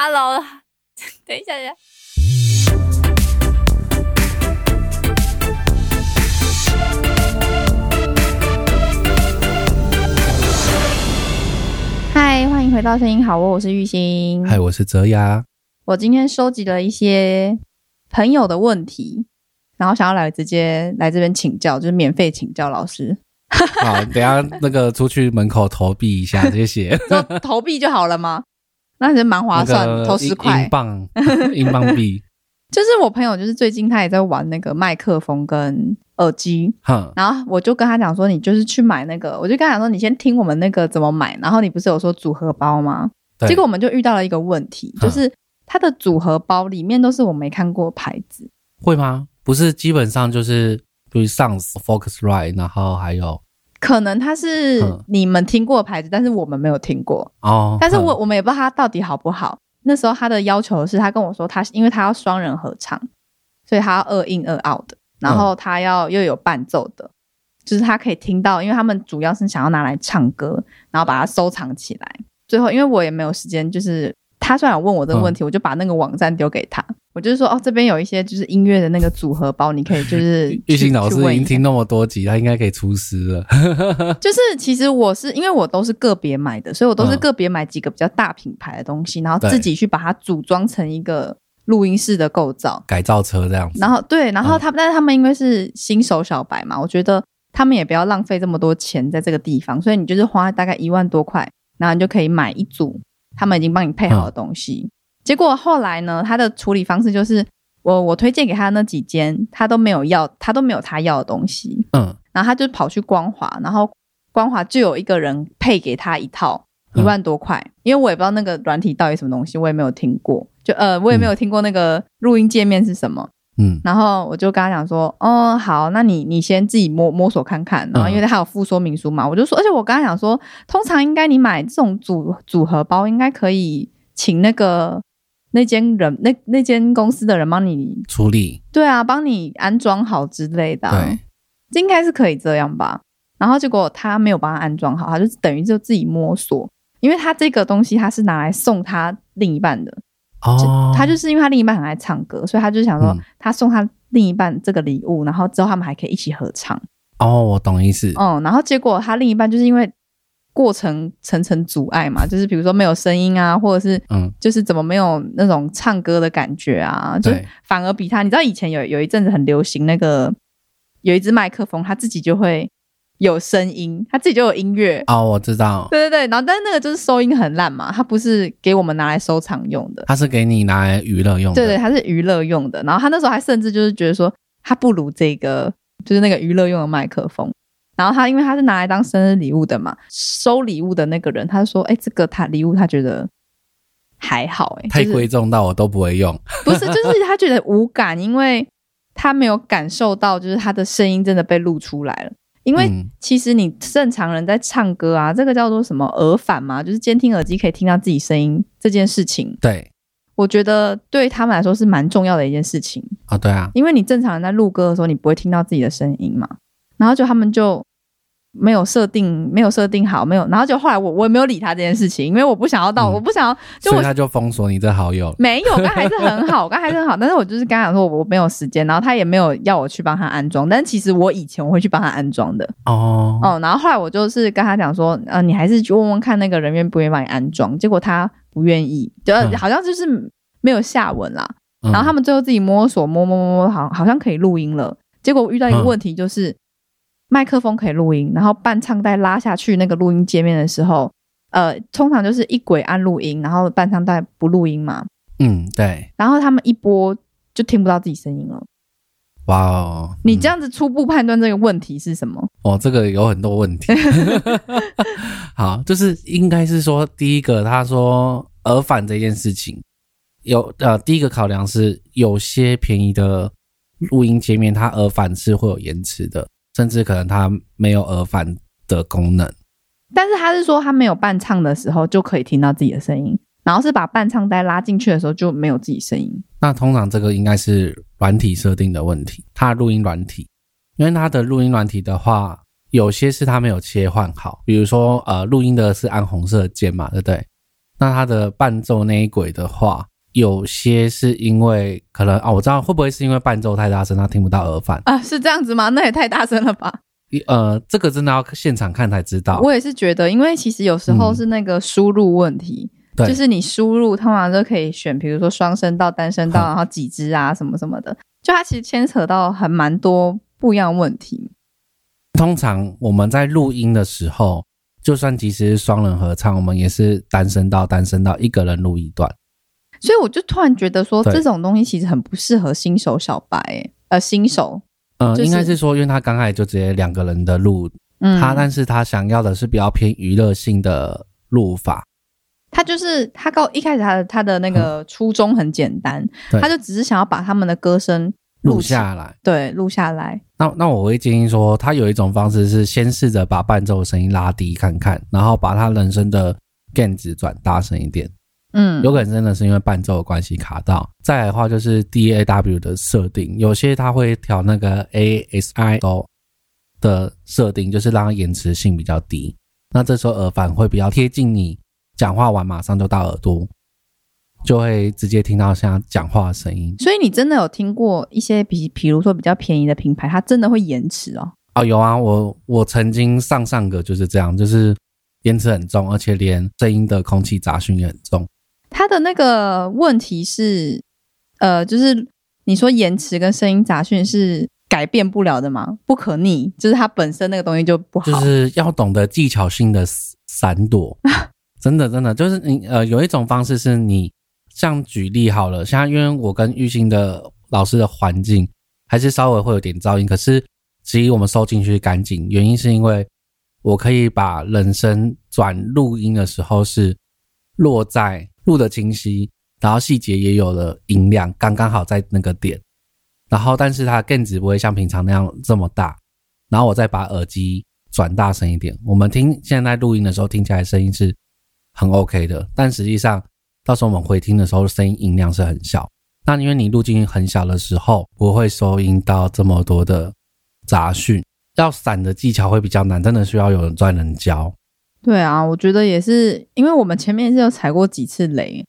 Hello，等一下，等一下。嗨，欢迎回到声音好窝，我是玉兴。嗨，我是泽雅。我今天收集了一些朋友的问题，然后想要来直接来这边请教，就是免费请教老师，好，等一下那个出去门口投币一下，谢谢。就投币就好了吗？那是蛮划算，投十块英。镑，英镑币。就是我朋友，就是最近他也在玩那个麦克风跟耳机，哼，然后我就跟他讲说，你就是去买那个，我就跟他讲说，你先听我们那个怎么买，然后你不是有说组合包吗？对结果我们就遇到了一个问题，嗯就是它的组合包里面都是我没看过牌子，会吗？不是，基本上就是比如 Sounds、Focusrite，然后还有可能它是嗯你们听过的牌子，但是我们没有听过，哦，但是我我们也不知道它到底好不好。那时候他的要求是他跟我说他，因为他要双人合唱，所以他要二 in 二 out 的，然后他要又有伴奏的，就是他可以听到，因为他们主要是想要拿来唱歌，然后把它收藏起来。最后，因为我也没有时间，就是他虽然有问我这个问题，我就把那个网站丢给他，我就是说哦，这边有一些就是音乐的那个组合包，你可以就是 玉去兴老师已经听那么多集，他应该可以出师了。就是其实我是因为我都是个别买的，所以我都是嗯个别买几个比较大品牌的东西，然后自己去把它组装成一个录音室的构造。改造车这样子，然后对，然后嗯。他们，但是他们因为是新手小白嘛，我觉得他们也不要浪费这么多钱在这个地方，所以你就是花大概一万多块，然后你就可以买一组他们已经帮你配好的东西。结果后来呢，他的处理方式就是我我推荐给他那几间，他都没有要，他都没有他要的东西。嗯，然后他就跑去光华，然后光华就有一个人配给他一套一嗯万多块，因为我也不知道那个软体到底什么东西，我也没有听过，就呃我也没有听过那个录音界面是什么。嗯然后我就跟他讲说，哦，好，那你你先自己摸摸索看看。然后因为他有附说明书嘛，我就说，而且我跟他讲说，通常应该你买这种组组合包，应该可以请那个那间人那那间公司的人帮你，处理对啊，帮你安装好之类的、啊。对，这应该是可以这样吧。然后结果他没有帮他安装好，他就等于就自己摸索，因为他这个东西他是拿来送他另一半的，哦，他就是因为他另一半很爱唱歌，所以他就想说嗯。他送他另一半这个礼物，然后之后他们还可以一起合唱。哦，我懂意思，嗯，然后结果他另一半就是因为过程层层阻碍嘛，就是比如说没有声音啊，或者是嗯，就是怎么没有那种唱歌的感觉啊，就反而比他，你知道以前有有一阵子很流行那个有一支麦克风，他自己就会有声音，他自己就有音乐。哦，我知道，对对对，然后但是那个就是收音很烂嘛，它不是给我们拿来收藏用的，他是给你拿来娱乐用的，对对，它是娱乐用的。然后他那时候还甚至就是觉得说，它不如这个就是那个娱乐用的麦克风。然后他因为他是拿来当生日礼物的嘛，收礼物的那个人他就说，哎，这个他礼物他觉得还好、哎，就是太贵重到我都不会用。不是，就是他觉得无感，因为他没有感受到，就是他的声音真的被录出来了。因为嗯。其实你正常人在唱歌啊，这个叫做什么耳返嘛，就是监听耳机可以听到自己声音这件事情，对。我觉得对他们来说是蛮重要的一件事情。啊，对啊，因为你正常人在录歌的时候，你不会听到自己的声音嘛，然后就他们就没有设定，没有设定好，没有，然后就后来我我也没有理他这件事情，因为我不想要到，嗯。我不想要，就我所以他就封锁你这好友了。没有，刚还是很好，刚还是很好，但是我就是跟他讲说我没有时间，然后他也没有要我去帮他安装，但其实我以前我会去帮他安装的，哦，哦，然后后来我就是跟他讲说，呃，你还是去问问看那个人愿不愿意帮你安装，结果他不愿意，就、嗯。好像就是没有下文啦，嗯。然后他们最后自己摸索摸摸摸摸，好好像可以录音了。结果遇到一个嗯。问题，就是、麦克风可以录音，然后伴唱带拉下去那个录音界面的时候，呃，通常就是一轨按录音，然后伴唱带不录音嘛，嗯，对，然后他们一播就听不到自己声音了。哇哦，嗯你这样子初步判断这个问题是什么？哦，这个有很多问题。好，就是应该是说，第一个他说耳返这件事情，有呃，第一个考量是有些便宜的录音界面，它耳返是会有延迟的，甚至可能它没有耳返的功能。但是他是说他没有伴唱的时候就可以听到自己的声音，然后是把伴唱带拉进去的时候就没有自己声音。那通常这个应该是软体设定的问题，它的录音软体，因为它的录音软体的话，有些是它没有切换好，比如说呃，录音的是按红色键嘛，对不对？那它的伴奏那一轨的话，有些是因为可能啊，我知道会不会是因为伴奏太大声，他听不到耳返？啊，是这样子吗？那也太大声了吧！一 呃，这个真的要现场看才知道。我也是觉得，因为其实有时候嗯是那个输入问题，对，就是你输入通常都可以选，比如说双声道、单声道，嗯 然后几支啊什么什么的，就它其实牵扯到很蛮多不一样问题。通常我们在录音的时候，就算即使是双人合唱，我们也是单声道、单声道，一个人录一段。所以我就突然觉得说，对这种东西其实很不适合新手小白、欸，呃，新手，呃，就是应该是说，因为他刚开始就直接两个人的录，嗯，他但是他想要的是比较偏娱乐性的录法。他就是他告一开始他的他的那个初衷很简单，对他就只是想要把他们的歌声录起下来，对，录下来。那那我会建议说，他有一种方式是先试着把伴奏的声音拉低看看，然后把他人声的 gain 值转大声一点。嗯，有可能真的是因为伴奏的关系卡到。再来的话就是 DAW 的设定，有些它会调那个 ASIO 的设定，就是让它延迟性比较低。那这时候耳返会比较贴近你讲话完马上就到耳朵，就会直接听到像讲话的声音。所以你真的有听过一些比，比如说比较便宜的品牌，它真的会延迟哦。哦，有啊，我我曾经上上个就是这样，就是延迟很重，而且连声音的空气杂讯也很重。它的那个问题是，呃，就是你说延迟跟声音杂讯是改变不了的吗？不可逆，就是它本身那个东西就不好。就是要懂得技巧性的闪躲，真的真的就是你呃有一种方式是你像举例好了，像因为我跟玉兴的老师的环境还是稍微会有点噪音，可是其实我们收进去干净，原因是因为我可以把人声转录音的时候是落在录的清晰，然后细节也有了音量，刚刚好在那个点，然后但是它的 gain 值不会像平常那样这么大，然后我再把耳机转大声一点，我们听现在录音的时候听起来声音是很 OK 的，但实际上到时候我们回听的时候声音音量是很小。那因为你录进去很小的时候，不会收音到这么多的杂讯，要散的技巧会比较难，真的需要有人专人教。对啊，我觉得也是，因为我们前面是有踩过几次雷，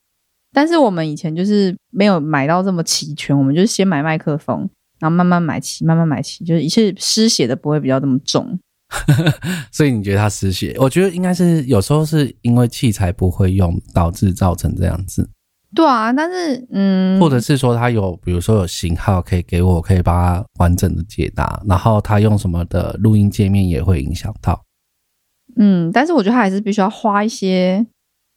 但是我们以前就是没有买到这么齐全，我们就是先买麦克风，然后慢慢买齐，慢慢买齐，就是一次失血的不会比较这么重。所以你觉得他失血？我觉得应该是有时候是因为器材不会用，导致造成这样子，对啊，但是嗯，或者是说他有，比如说有型号可以给我，可以把它完整的解答，然后他用什么的录音界面也会影响到。嗯，但是我觉得他还是必须要花一些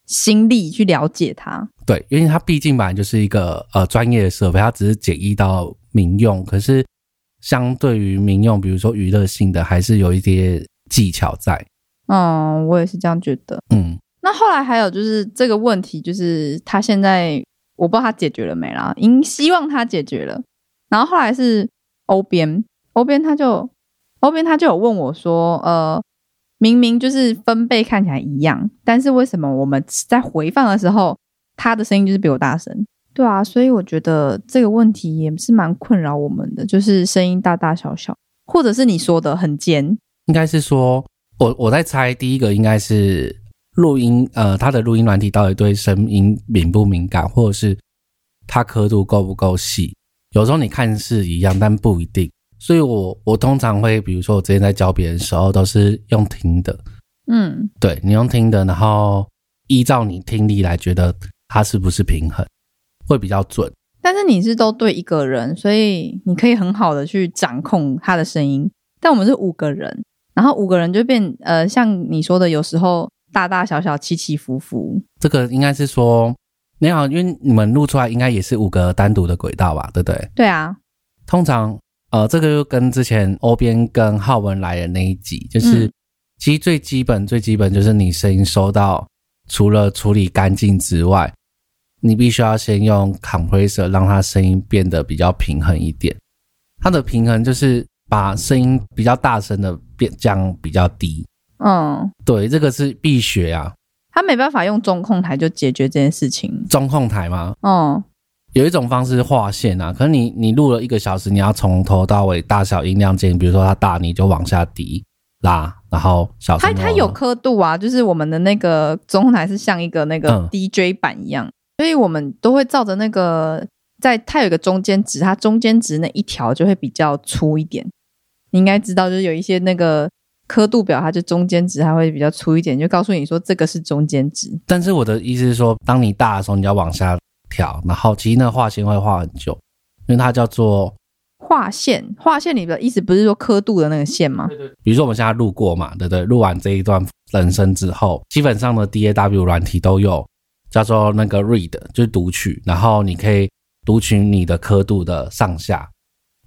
心力去了解它。对，因为它毕竟本来就是一个呃专业的设备，它只是简易到民用，可是相对于民用，比如说娱乐性的，还是有一些技巧在。嗯，我也是这样觉得。嗯，那后来还有就是这个问题，就是他现在我不知道他解决了没啦，应希望他解决了。然后后来是欧边，欧边他就欧边他就有问我说，呃，明明就是分贝看起来一样，但是为什么我们在回放的时候，他的声音就是比我大声？对啊，所以我觉得这个问题也是蛮困扰我们的，就是声音大大小小，或者是你说的很尖。应该是说，我我在猜，第一个应该是录音，呃，它的录音软体到底对声音敏不敏感，或者是它刻度够不够细。有时候你看是一样，但不一定。所以我我通常会，比如说我之前在教别人的时候，都是用听的，嗯，对你用听的，然后依照你听力来觉得它是不是平衡，会比较准。但是你是都对一个人，所以你可以很好的去掌控他的声音。但我们是五个人，然后五个人就变呃，像你说的，有时候大大小小、起起伏伏。这个应该是说，你好，因为你们录出来应该也是五个单独的轨道吧，对不对？对啊，通常，呃，这个就跟之前欧边跟浩文来的那一集，就是、嗯其实最基本最基本就是你声音收到，除了处理干净之外，你必须要先用 compressor 让它声音变得比较平衡一点。它的平衡就是把声音比较大声的变降比较低。嗯，对，这个是必学啊，他没办法用中控台就解决这件事情。中控台吗，嗯，有一种方式是划线啊，可是你你录了一个小时，你要从头到尾大小音量键，比如说它大你就往下低拉，然后小它它有刻度啊，就是我们的那个中控台是像一个那个嗯 DJ 版一样，所以我们都会照着那个，在它有一个中间值，它中间值那一条就会比较粗一点。你应该知道，就是有一些那个刻度表，它就中间值它会比较粗一点，就告诉你说这个是中间值。但是我的意思是说，当你大的时候，你要往下调，然后其实那个画线会画很久，因为它叫做，画线，画线里的意思不是说刻度的那个线吗？比如说我们现在录过嘛，对不对？录完这一段人生之后，基本上的 DAW 软体都有叫做那个 read，就是读取，然后你可以读取你的刻度的上下，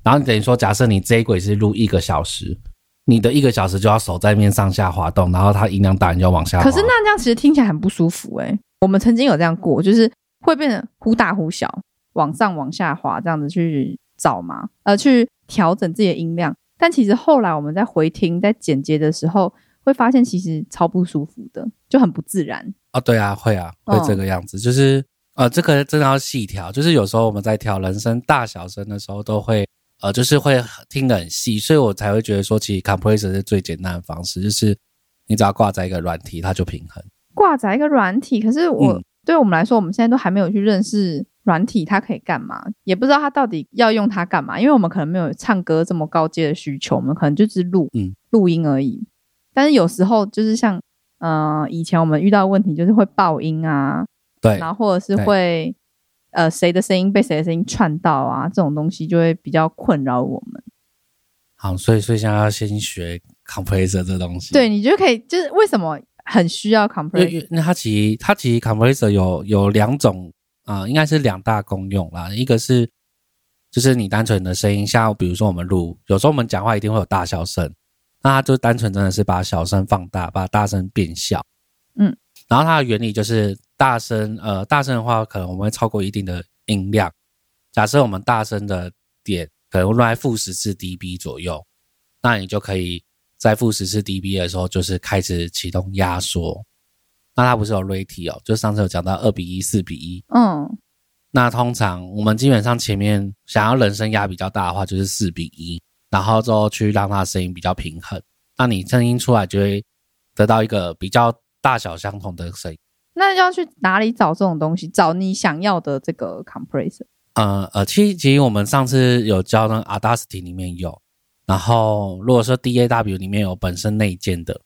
然后你等于说，假设你这一轨是录一个小时。你的一个小时就要手在面上下滑动，然后它音量大，你就要往下滑。可是那这样其实听起来很不舒服诶、我们曾经有这样过，就是会变得忽大忽小，往上往下滑这样子去找嘛，呃，去调整自己的音量。但其实后来我们在回听、在剪接的时候，会发现其实超不舒服的，就很不自然。哦，对啊，会啊，会这个样子，就是呃，这个真的要细调，就是有时候我们在调人声大小声的时候，都会呃，就是会听得很细，所以我才会觉得说，其实 compressor 是最简单的方式，就是你只要挂在一个软体，它就平衡。挂载一个软体，可是我、嗯对我们来说，我们现在都还没有去认识软体它可以干嘛，也不知道它到底要用它干嘛，因为我们可能没有唱歌这么高阶的需求，我们可能就是录嗯录音而已。但是有时候就是像呃以前我们遇到的问题，就是会爆音啊，对，然后或者是对会呃谁的声音被谁的声音串到啊，这种东西就会比较困扰我们。好，所以所以现在要先学 compressor 这东西。对，你就可以就是为什么很需要 compressor？那它其实它其实 compressor 有有两种啊、呃应该是两大功用啦。一个是就是你单纯的声音，像比如说我们录，有时候我们讲话一定会有大小声，那它就单纯真的是把小声放大，把大声变小。嗯，然后它的原理就是大声，呃，大声的话可能我们会超过一定的音量。假设我们大声的点可能落在负十四 dB 左右，那你就可以在负十四 dB 的时候，就是开始启动压缩。那它不是有 rate 哦，就上次有讲到二比一、四比一。嗯，那通常我们基本上前面想要人声压比较大的话，就是四比一，然后之后去让它声音比较平衡，那你声音出来就会得到一个比较大小相同的声音。那要去哪里找这种东西？找你想要的这个 compressor。呃呃，其实其实我们上次有教那个 Audacity 里面有，然后如果说 DAW 里面有本身内建的，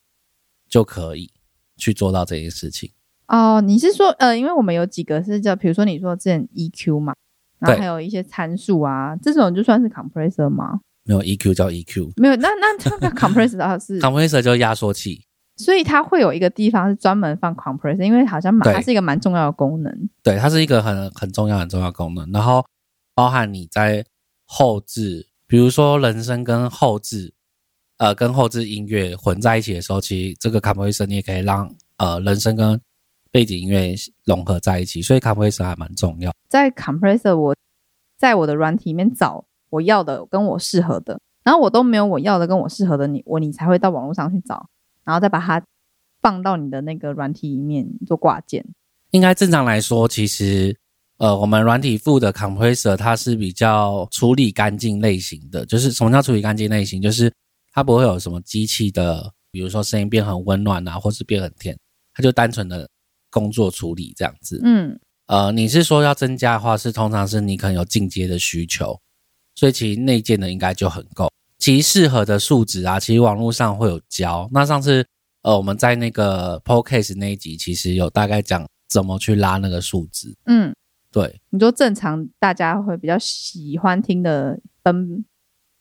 就可以去做到这件事情。哦，你是说呃，因为我们有几个是叫，比如说你说之前 EQ 嘛，然后还有一些参数啊，这种就算是 compressor 吗？没有 EQ 叫 EQ，compressor 没有，那那这个 compressor 它是，就是压缩器。所以它会有一个地方是专门放 compressor，因为好像蛮它是一个蛮重要的功能。对，它是一个很很重要很重要的功能，然后包含你在后置，比如说人声跟后置，呃，跟后置音乐混在一起的时候，其实这个 compressor 你也可以让呃人声跟背景音乐融合在一起，所以 compressor 还蛮重要。在 compressor 我在我的软体里面找我要的跟我适合的，然后我都没有我要的跟我适合的你，我你才会到网络上去找，然后再把它放到你的那个软体里面做挂件。应该正常来说，其实呃，我们软体附的 compressor 它是比较处理干净类型的，就是什么叫处理干净类型？就是它不会有什么机器的，比如说声音变很温暖啊，或是变很甜，它就单纯的工作处理这样子。嗯，呃，你是说要增加的话，是通常是你可能有进阶的需求，所以其实内建的应该就很够。其实适合的数值啊，其实网络上会有教。那上次呃我们在那个 podcast 那一集，其实有大概讲怎么去拉那个数值。嗯，对，你说正常大家会比较喜欢听的分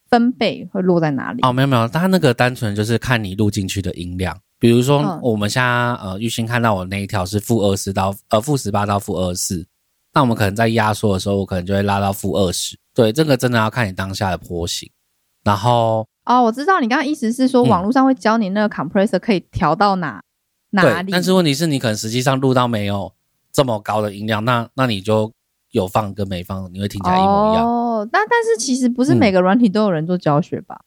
分贝会落在哪里？哦，没有没有，它那个单纯就是看你录进去的音量。比如说嗯我们现在呃玉兴看到我那一条是负二十到呃负十八到负二四，那我们可能在压缩的时候，我可能就会拉到负二十。对，这个真的要看你当下的波形。然后哦，我知道你刚刚意思是说嗯网络上会教你那个 compressor 可以调到哪哪对，里，但是问题是你可能实际上录到没有这么高的音量，那那你就有放跟没放，你会听起来一模一样。哦，那但是其实不是嗯每个软体都有人做教学吧？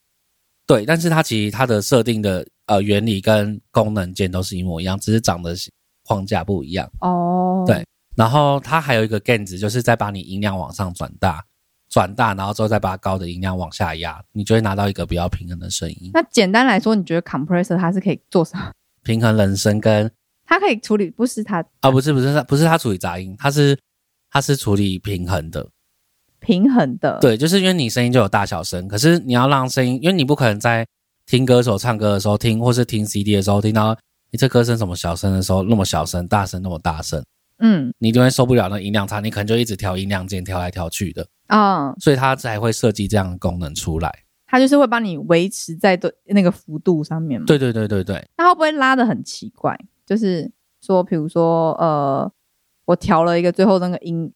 对，但是它其实它的设定的呃原理跟功能键都是一模一样，只是长的框架不一样。哦，对然后它还有一个 gain 值，就是再把你音量往上转大，转大，然后之后再把高的音量往下压，你就会拿到一个比较平衡的声音。那简单来说，你觉得 compressor 它是可以做什么？平衡人声跟它可以处理，不是它啊，不是不是它不是它处理杂音，它是它是处理平衡的。平衡的，对，就是因为你声音就有大小声，可是你要让声音，因为你不可能在听歌手唱歌的时候听，或是听 CD 的时候听到你这歌声什么小声的时候那么小声，大声那么大声，嗯你就会受不了那音量差，你可能就一直调音量键调来调去的，啊、所以它才会设计这样的功能出来。它就是会帮你维持在对那个幅度上面嘛。，对对对对对，那会不会拉的很奇怪？就是说，比如说，呃，我调了一个最后那个音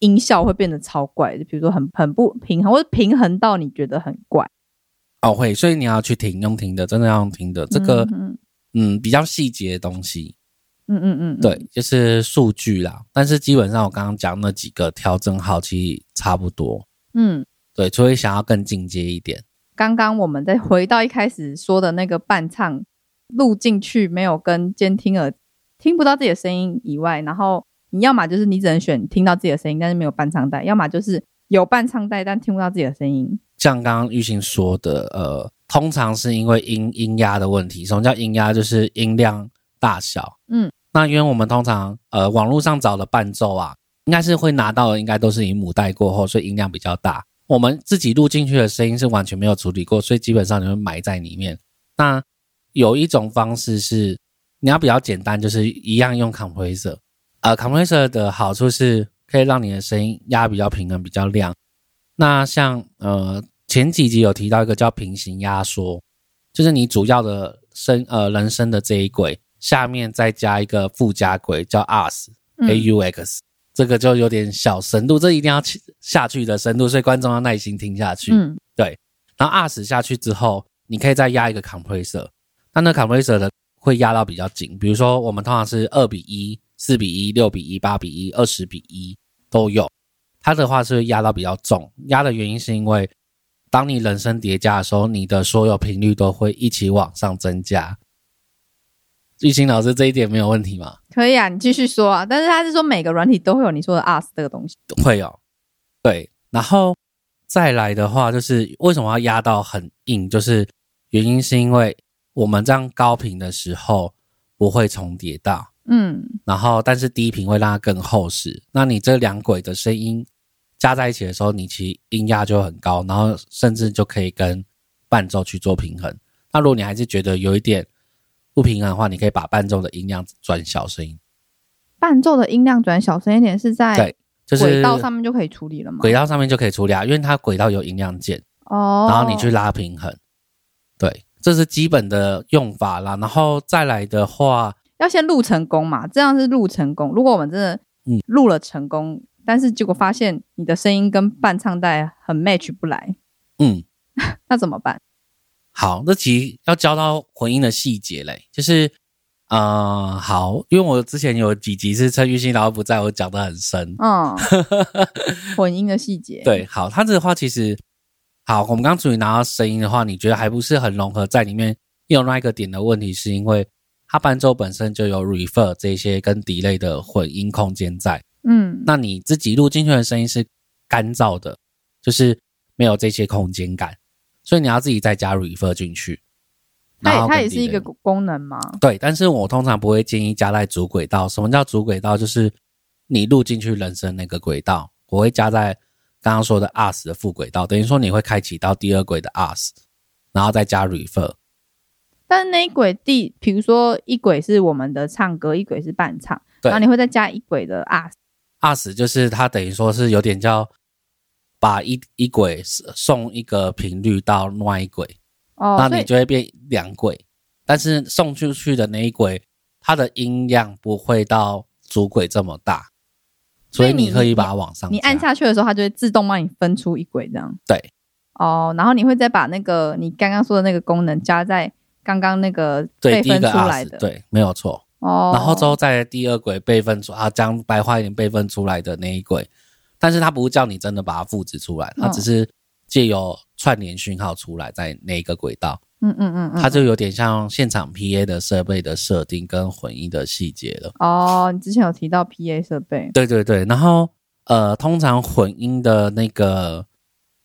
音效会变得超怪，就比如说很很不平衡，或者平衡到你觉得很怪。哦会，所以你要去听用听的，真的要用听的，这个嗯嗯比较细节的东西，嗯嗯嗯，嗯对，，就是数据啦。但是基本上我刚刚讲那几个调整好，其实差不多。嗯。对，除非想要更进阶一点。刚刚我们再回到一开始说的那个伴唱录进去，没有跟监听耳听不到自己的声音以外，然后你要么就是你只能选听到自己的声音，但是没有伴唱带；要么就是有伴唱带但听不到自己的声音。像刚刚玉兴说的，呃，通常是因为音音压的问题。什么叫音压？就是音量大小。嗯，那因为我们通常呃网络上找的伴奏啊，应该是会拿到的，应该都是以母带过后，所以音量比较大。我们自己录进去的声音是完全没有处理过，所以基本上你会埋在里面。那有一种方式是你要比较简单，就是一样用 compressor。呃，compressor 的好处是可以让你的声音压比较平衡、比较亮。那像呃前几集有提到一个叫平行压缩，就是你主要的声呃人声的这一轨下面再加一个附加轨叫 AUX、嗯 AUX，这个就有点小深度，这一定要去下去的深度，所以观众要耐心听下去。嗯对然后 AUX 下去之后，你可以再压一个 compressor，那那 compressor 的会压到比较紧，比如说我们通常是二比一、四比一、六比一、八比一、二十比一都有。它的话是压到比较重，压的原因是因为当你人声叠加的时候，你的所有频率都会一起往上增加。玉清老师这一点没有问题吗？可以啊，你继续说啊。但是他是说每个软体都会有你说的 us 这个东西。会有，对，然后再来的话，就是为什么要压到很硬？就是原因是因为我们这样高频的时候不会重叠到，嗯然后但是低频会让它更厚实。那你这两轨的声音加在一起的时候，你其实音压就很高，然后甚至就可以跟伴奏去做平衡。那如果你还是觉得有一点不平衡的话，你可以把伴奏的音量转小声音，伴奏的音量转小声一点是在对就是轨道上面就可以处理了吗？轨道上面就可以处理啊，因为它轨道有音量键。哦，然后你去拉平衡，对，这是基本的用法啦。然后再来的话，要先录成功嘛，这样是录成功。如果我们真的嗯录了成功，但是结果发现你的声音跟伴唱带很 match 不来，嗯，那怎么办？好，那其实要教到混音的细节嘞，就是呃，好，因为我之前有几集是陈玉兴老师不在，我讲的很深，嗯，混音的细节，，对，好，他这个话其实好，我们刚刚处理拿到声音的话，你觉得还不是很融合在里面？有那一个点的问题，是因为它伴奏本身就有 reverb 这些跟 delay 的混音空间在。嗯，那你自己录进去的声音是干燥的，就是没有这些空间感，所以你要自己再加 reverb 进去。它也然后它也是一个功能吗，对，但是我通常不会建议加在主轨道。什么叫主轨道？就是你录进去人声那个轨道，我会加在刚刚说的 us 的副轨道，等于说你会开启到第二轨的 us，然后再加 reverb。但是那一轨第，比如说一轨是我们的唱歌，一轨是伴唱，然后你会再加一轨的 us，us 就是它等于说是有点叫把一一轨送一个频率到另外一轨，哦，那你就会变两轨，但是送出去的那一轨，它的音量不会到主轨这么大，所以你你可以把它往上你按下去的时候，它就会自动帮你分出一轨这样。对。哦，然后你会再把那个你刚刚说的那个功能加在刚刚那个对第一个出来 us 的，，对，没有错。哦，然后之后在第二轨备份出啊，将白话一点备份出来的那一轨，但是它不是叫你真的把它复制出来，它嗯。只是借由串联讯号出来在那一个轨道，嗯嗯嗯嗯，它就有点像现场 PA 的设备的设定跟混音的细节了。哦，你之前有提到 PA 设备，对对对，然后呃，通常混音的那个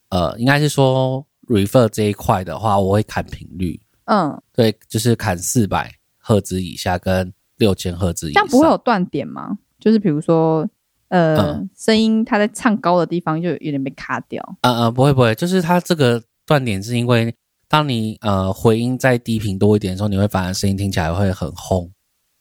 呃，应该是说 refer 这一块的话，我会砍频率，嗯，对，就是砍四百赫兹以下跟六千赫兹以上。这样不会有断点吗？就是比如说，呃，嗯声音它在唱高的地方就有点被卡掉。嗯嗯，不会不会，就是它这个断点是因为当你呃回音再低频多一点的时候，你会反而声音听起来会很轰，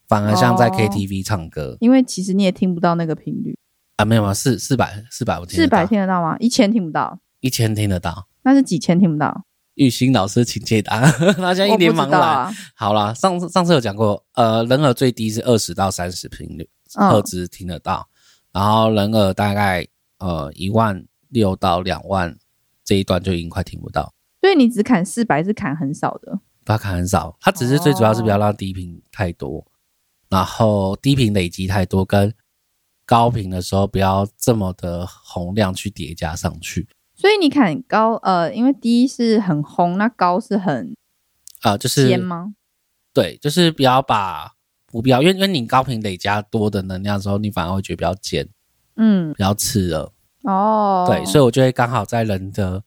反而像在哦 KTV 唱歌、因为其实你也听不到那个频率，啊，没有吗？四四百四百我四百听得到吗？一千听不到，一千听得到。那是几千听不到？玉兴老师请解答，他现在一脸茫然。啊。好啦，上次上次有讲过，呃，人耳最低是二十到三十频率嗯赫兹听得到，然后人耳大概呃一万六到两万这一段就已经快听不到。所以你只砍四百是砍很少的。它砍很少，它只是最主要是不要哦让低频太多，然后低频累积太多，跟高频的时候不要这么的洪亮去叠加上去。所以你砍高，呃，因为低是很轰，那高是很呃，就是尖吗？对，就是不要把不必要，因为因为你高频累加多的能量的时候，你反而会觉得比较尖、嗯，比较刺耳。哦，对，所以我就会刚好在人的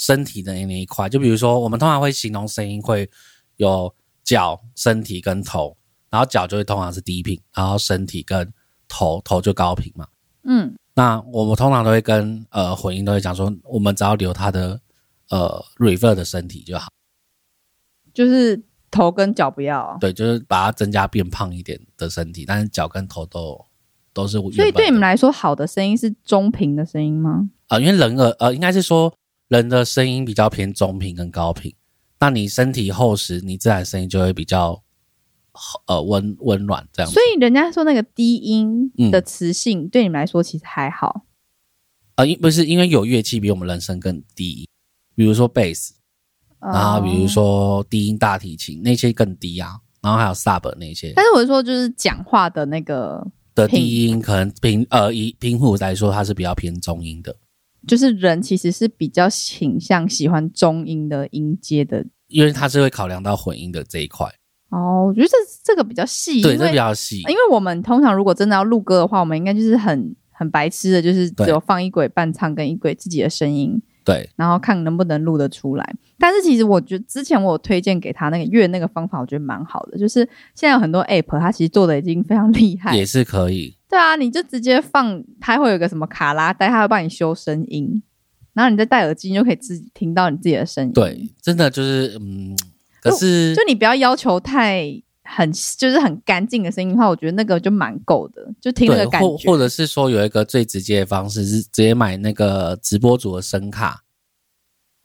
身体的那一块，就比如说我们通常会形容声音会有脚、身体跟头，然后脚就会通常是低频，然后身体跟头头就高频嘛。嗯，那我们通常都会跟呃混音都会讲说，我们只要留他的呃 reverb 的身体就好，就是头跟脚不要哦。对，就是把它增加变胖一点的身体，但是脚跟头都都是。所以对你们来说，好的声音是中频的声音吗？啊、因为人耳呃，应该是说人的声音比较偏中频跟高频，那你身体厚实，你自然声音就会比较呃温温暖这样子。所以人家说那个低音嗯的磁性、对你们来说其实还好。呃，因不是因为有乐器比我们人声更低，比如说贝斯，然后比如哦，说低音大提琴那些更低啊，然后还有 sub 那些但是我是说，就是讲话的那个，的低音可能平呃以平谱来说，它是比较偏中音的，就是人其实是比较倾向喜欢中音的音阶的。因为他是会考量到混音的这一块，哦，我觉得这这个比较细，对，这比较细因。为我们通常如果真的要录歌的话，我们应该就是很很白痴的，就是只有放一轨伴唱跟一轨自己的声音，对，然后看能不能录得出来。但是其实我觉得之前我有推荐给他那个乐那个方法，我觉得蛮好的。就是现在有很多 app，它其实做的已经非常厉害。也是可以。对啊，你就直接放，它会有一个什么卡拉带，它会帮你修声音，然后你再戴耳机，你就可以自己听到你自己的声音。对，真的就是嗯，可是就你不要要求太很就是很干净的声音的话，我觉得那个就蛮够的，就听那，个感觉。或或者是说有一个最直接的方式是直接买那个直播组的声卡，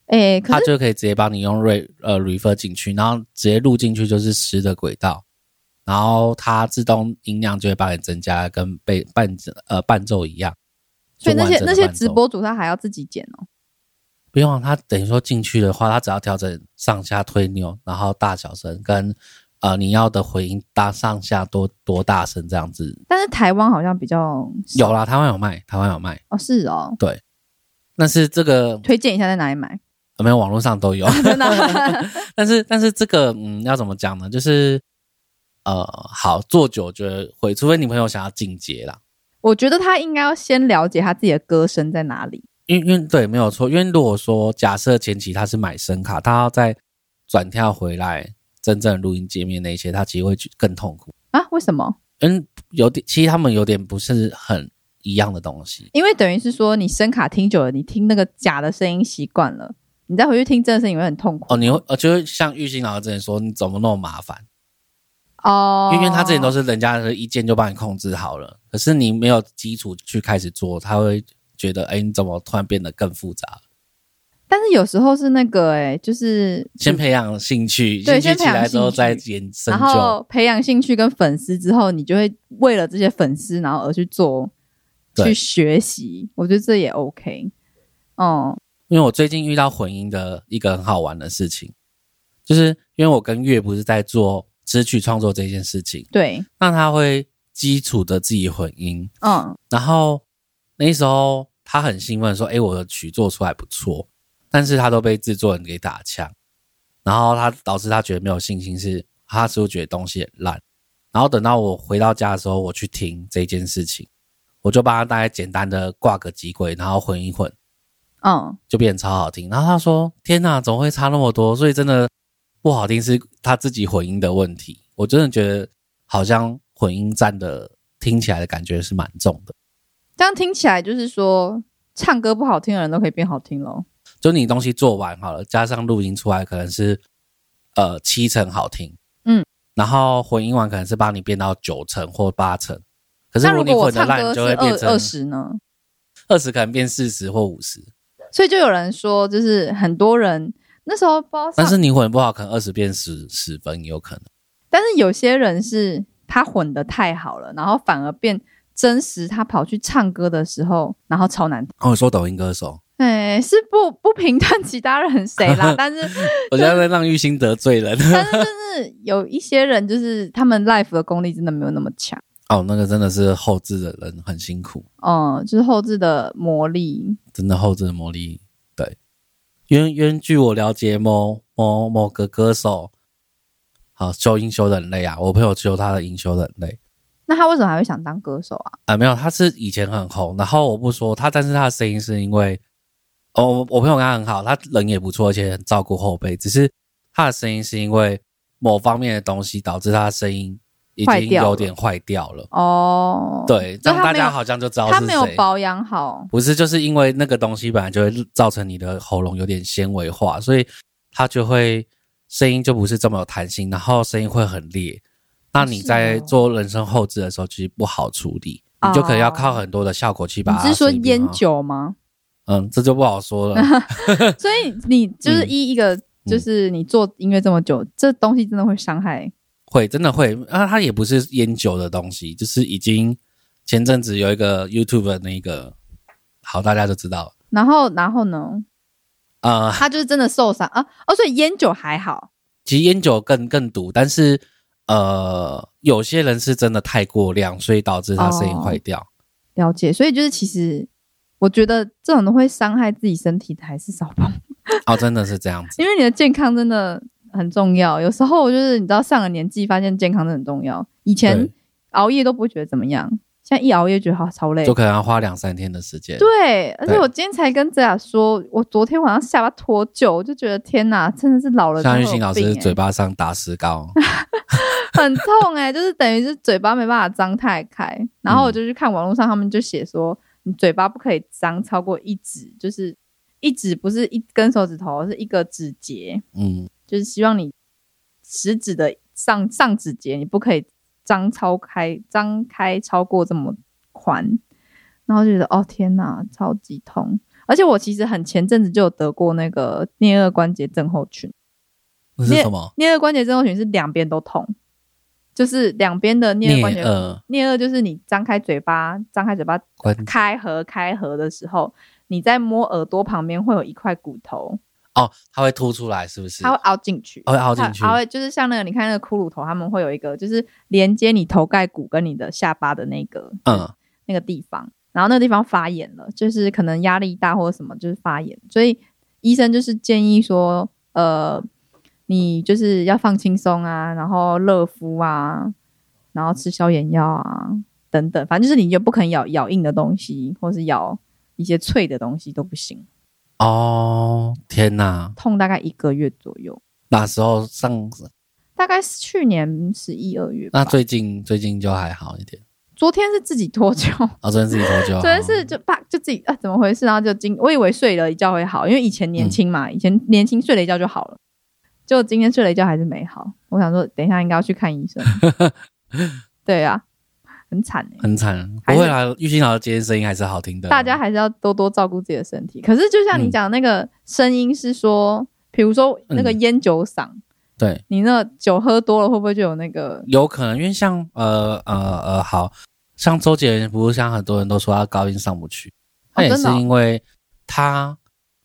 哎、可是它就可以直接帮你用 re 呃 refer 进去，然后直接录进去就是实的轨道，然后它自动音量就会帮你增加，跟被伴呃伴奏一样。所以那些那些直播主他还要自己剪哦。不用啊，它等于说进去的话，他只要调整上下推钮，然后大小声跟呃你要的回音搭上下多多大声这样子。但是台湾好像比较有啦，台湾有卖，台湾有卖，哦，是哦，对但是这个推荐一下在哪里买？呃没有网络上都有。真的啊 但是但是这个嗯要怎么讲呢？就是呃好做久觉得会，除非你朋友想要进阶啦。我觉得他应该要先了解他自己的歌声在哪里。因为因为对没有错，因为如果说假设前期他是买声卡，他要再转跳回来真正的录音界面那些，他其实会更痛苦。啊？为什么？嗯，有点其实他们有点不是很一样的东西。因为等于是说，你声卡听久了，你听那个假的声音习惯了，你再回去听真的声音，你会很痛苦。哦，你会呃，就是像玉兴老师之前说，你怎么那么麻烦？哦，因为他之前都是人家的意见就帮你控制好了，可是你没有基础去开始做，他会觉得，哎，你怎么突然变得更复杂？但是有时候是那个、欸，就是先培养兴趣，对兴趣起来之后再延伸然就。后培养兴趣跟粉丝之后，你就会为了这些粉丝，然后而去做对去学习。我觉得这也 OK。哦、因为我最近遇到混音的一个很好玩的事情，就是因为我跟月不是在做词曲创作这件事情，对，那他会基础的自己混音，嗯，然后那时候他很兴奋说：“诶，我的曲做出来不错。”但是他都被制作人给打枪，然后他导致他觉得没有信心是，他是不是觉得东西很烂？然后等到我回到家的时候，我去听这件事情，我就帮他大概简单的挂个机轨，然后混一混，嗯，就变超好听。然后他说：“天哪，怎么会差那么多？”所以真的不好听是他自己混音的问题。我真的觉得好像混音站的听起来的感觉是蛮重的。这样听起来就是说，唱歌不好听的人都可以变好听喽。就你东西做完好了，加上录音出来可能是呃七成好听，嗯，然后混音完可能是帮你变到九成或八成。可是如果你混的烂，就是会变成二二十呢？二十可能变四十或五十。所以就有人说，就是很多人那时候不知道，但是你混不好，可能二十变十十分也有可能。但是有些人是他混的太好了，然后反而变真实。他跑去唱歌的时候，然后超难听。哦，说抖音歌手，哎，是不不评断其他人谁啦，但是我觉得在让玉兴得罪人。但是就是有一些人，就是他们 life 的功力真的没有那么强。哦，那个真的是后置的人很辛苦，嗯，就是后置的魔力。真的后置的魔力。对，因为因为据我了解，某某某个歌手，好修音修的很累啊。我朋友修他的音修的很累那他为什么还会想当歌手啊？啊、没有，他是以前很红，然后我不说他，但是他的声音是因为，哦，我我朋友跟他很好，他人也不错，而且很照顾后辈，只是他的声音是因为某方面的东西导致他的声音已经有点坏掉了。哦，对，这样所以他没有大家好像就知道他是谁。没有保养好。不是，就是因为那个东西本来就会造成你的喉咙有点纤维化，所以它就会声音就不是这么有弹性，然后声音会很裂。那你在做人声后置的时候，其实不好处理，你就可能要靠很多的效果器把它。你是说烟？酒吗？嗯，这就不好说了。所以你就是一一个，就是你做音乐这么久，这东西真的会伤害。会，真的会。啊，它也不是烟酒的东西，就是已经前阵子有一个 YouTube 的那个，好，大家就知道了。然后，然后呢？呃，他就是真的受伤啊！哦，所以烟酒还好。其实烟酒更更毒，但是呃，有些人是真的太过量，所以导致他声音坏掉。了解，所以就是其实我觉得这种都会伤害自己身体的，还是少碰，哦，真的是这样子。因为你的健康真的很重要。有时候就是你知道上了年纪，发现健康真的很重要。以前熬夜都不会觉得怎么样，现在一熬夜觉得好超累就。可能要花两三天的时间。对，而且我今天才跟泽雅说，我昨天晚上下巴脱臼，我就觉得天哪，真的是老了真像的会有病欸。玉兴老师嘴巴上打石膏，很痛哎、就是等于是嘴巴没办法张太开。然后我嗯就去看网络上，他们就写说，你嘴巴不可以张超过一指，就是一指不是一根手指头，是一个指节，嗯，就是希望你食指的上上指节你不可以张超开，张开超过这么宽。然后就觉得哦天哪，超级痛！而且我其实很前阵子就有得过那个颞颌关节症候群。那是什么？颞颌关节症候群是两边都痛，就是两边的颞颌关节。颞颌颞颌就是你张开嘴巴，张开嘴巴关开合开合的时候，你在摸耳朵旁边会有一块骨头，哦，它会凸出来，是不是？它会凹进去。哦会凹进去它。它会就是像那个你看那个骷髅头，他们会有一个就是连接你头盖骨跟你的下巴的那个嗯，那个地方，然后那个地方发炎了，就是可能压力大或者什么，就是发炎，所以医生就是建议说，呃，你就是要放轻松啊，然后热敷啊，然后吃消炎药啊，等等，反正就是你就不肯咬咬硬的东西，或是咬一些脆的东西都不行，哦，天哪！痛大概一个月左右，那时候上，大概是去年十一二月。那最近最近就还好一点。昨天是自己脱臼。哦，昨天自己脱臼。昨天是就啪就自己啊怎么回事，然后就今我以为睡了一觉会好，因为以前年轻嘛，以前年轻睡了一觉就好了，就今天睡了一觉还是没好。我想说，等一下应该要去看医生。对啊，很惨哎、很惨，不会啦。玉清老师今天声音还是好听的。大家还是要多多照顾自己的身体。可是就像你嗯讲那个声音是说，比如说那个嗯烟酒嗓，对你那酒喝多了会不会就有那个？有可能，因为像呃呃呃，好像周杰伦，不是像很多人都说他高音上不去，他也是因为他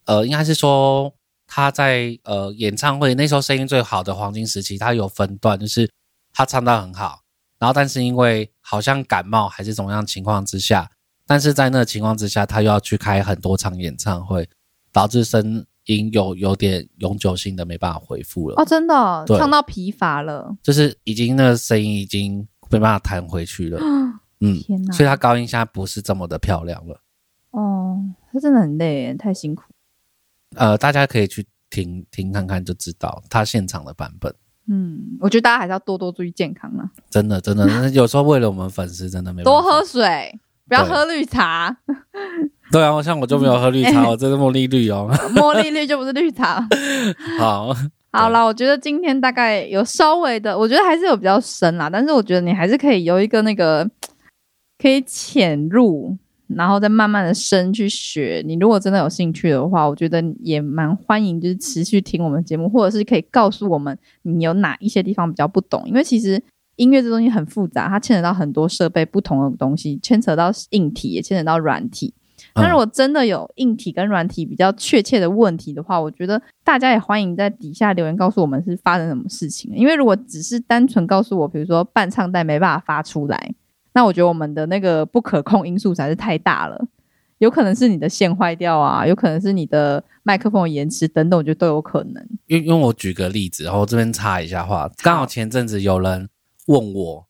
呃，应该是说他在呃演唱会那时候声音最好的黄金时期，他有分段，就是他唱到很好，然后但是因为好像感冒还是怎么样情况之下，但是在那个情况之下，他又要去开很多场演唱会，导致声音有有点永久性的没办法恢复了。哦，真的哦、唱到疲乏了。就是已经那个声音已经没办法弹回去了。嗯，天哪！所以他高音现在不是这么的漂亮了。哦，他真的很累耶，太辛苦。呃，大家可以去听听看看就知道他现场的版本。嗯，我觉得大家还是要多多注意健康啊，真的，真的，有时候为了我们粉丝，真的没办法多喝水，不要喝绿茶，对啊，像我就没有喝绿茶，我这是茉莉绿哦。茉莉绿就不是绿茶。好，好了，我觉得今天大概有稍微的，我觉得还是有比较深啦，但是我觉得你还是可以有一个那个可以潜入，然后再慢慢的深去学。你如果真的有兴趣的话，我觉得也蛮欢迎，就是持续听我们节目，或者是可以告诉我们你有哪一些地方比较不懂，因为其实。音乐这东西很复杂，它牵扯到很多设备不同的东西，牵扯到硬体，也牵扯到软体。那如果真的有硬体跟软体比较确切的问题的话，我觉得大家也欢迎在底下留言告诉我们是发生什么事情。因为如果只是单纯告诉我，比如说伴唱带没办法发出来，那我觉得我们的那个不可控因素实在是太大了。有可能是你的线坏掉啊，有可能是你的麦克风延迟等等，我觉得都有可能。因为因为我举个例子，然后这边插一下话，刚好前阵子有人问我，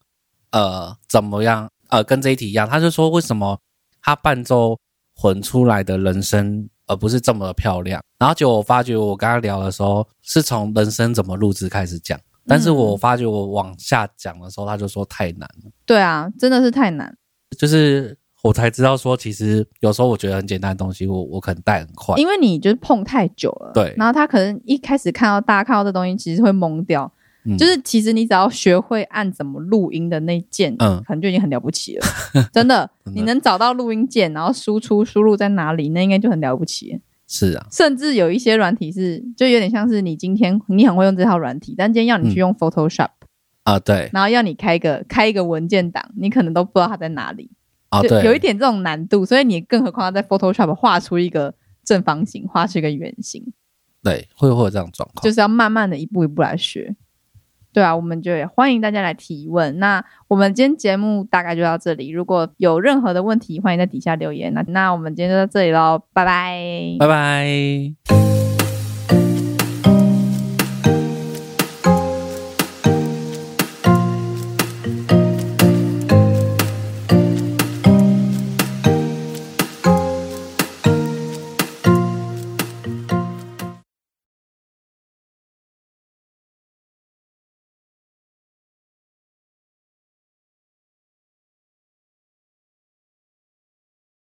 呃，怎么样？呃，跟这一题一样，他就说为什么他伴奏混出来的人声而不是这么漂亮？然后结果我发觉我跟他聊的时候，是从人声怎么录制开始讲，但是我发觉我往下讲的时候，他就说太难了，对啊，真的是太难。就是我才知道说，其实有时候我觉得很简单的东西，我我可能带很快，因为你就是碰太久了，对然后他可能一开始看到大家看到这东西，其实会懵掉。嗯就是其实你只要学会按怎么录音的那键，嗯可能就已经很了不起了。真的，真的你能找到录音键，然后输出输入在哪里，那应该就很了不起了。是啊，甚至有一些软体是，就有点像是你今天你很会用这套软体，但今天要你去用 Photoshop，、啊对，然后要你开一个开一个文件档，你可能都不知道它在哪里。就啊对，有一点这种难度，所以你更何况要在 Photoshop 画出一个正方形，画出一个圆形，对会会有这样的状况，就是要慢慢的一步一步来学。对啊，我们就也欢迎大家来提问。那我们今天节目大概就到这里，如果有任何的问题，欢迎在底下留言。那那我们今天就到这里喽，拜拜。拜拜。